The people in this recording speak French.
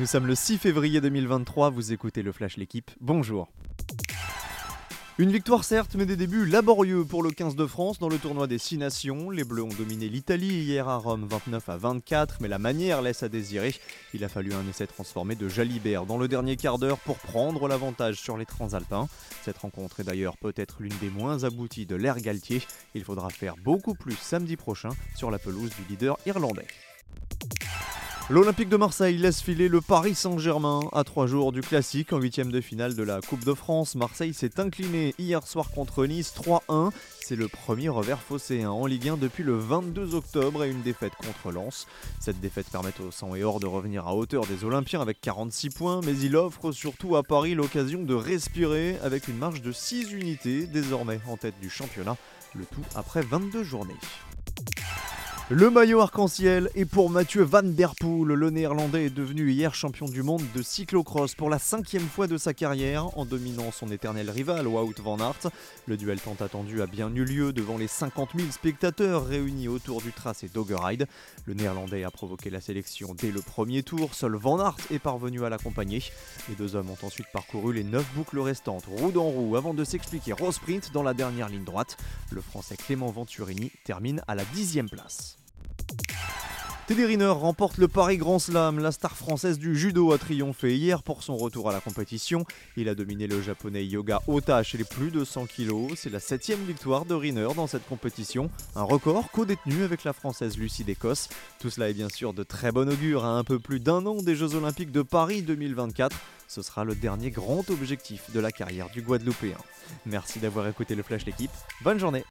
Nous sommes le 6 février 2023, vous écoutez le Flash L'équipe, bonjour. Une victoire certes, mais des débuts laborieux pour le 15 de France dans le tournoi des 6 nations. Les Bleus ont dominé l'Italie hier à Rome 29 à 24, mais la manière laisse à désirer. Il a fallu un essai transformé de Jalibert dans le dernier quart d'heure pour prendre l'avantage sur les transalpins. Cette rencontre est d'ailleurs peut-être l'une des moins abouties de l'ère Galtier. Il faudra faire beaucoup plus samedi prochain sur la pelouse du leader irlandais. L'Olympique de Marseille laisse filer le Paris Saint-Germain à trois jours du classique en huitième de finale de la Coupe de France. Marseille s'est incliné hier soir contre Nice 3-1. C'est le premier revers phocéen en Ligue 1 depuis le 22 octobre et une défaite contre Lens. Cette défaite permet au sang et or de revenir à hauteur des Olympiens avec 46 points, mais il offre surtout à Paris l'occasion de respirer avec une marge de 6 unités désormais en tête du championnat, le tout après 22 journées. Le maillot arc-en-ciel est pour Mathieu Van Der Poel. Le néerlandais est devenu hier champion du monde de cyclocross pour la cinquième fois de sa carrière en dominant son éternel rival Wout van Aert. Le duel tant attendu a bien eu lieu devant les 50 000 spectateurs réunis autour du tracé Doggeride. Le néerlandais a provoqué la sélection dès le premier tour. Seul Van Aert est parvenu à l'accompagner. Les deux hommes ont ensuite parcouru les 9 boucles restantes, roue dans roue, avant de s'expliquer au sprint dans la dernière ligne droite. Le français Clément Venturini termine à la dixième place. Teddy Riner remporte le Paris Grand Slam. La star française du judo a triomphé hier pour son retour à la compétition. Il a dominé le japonais Yoga Ota chez les plus de 100 kg. C'est la septième victoire de Riner dans cette compétition. Un record co-détenu avec la française Lucie d'Écosse. Tout cela est bien sûr de très bon augure à un peu plus d'un an des Jeux Olympiques de Paris 2024. Ce sera le dernier grand objectif de la carrière du Guadeloupéen. Merci d'avoir écouté le Flash l'équipe. Bonne journée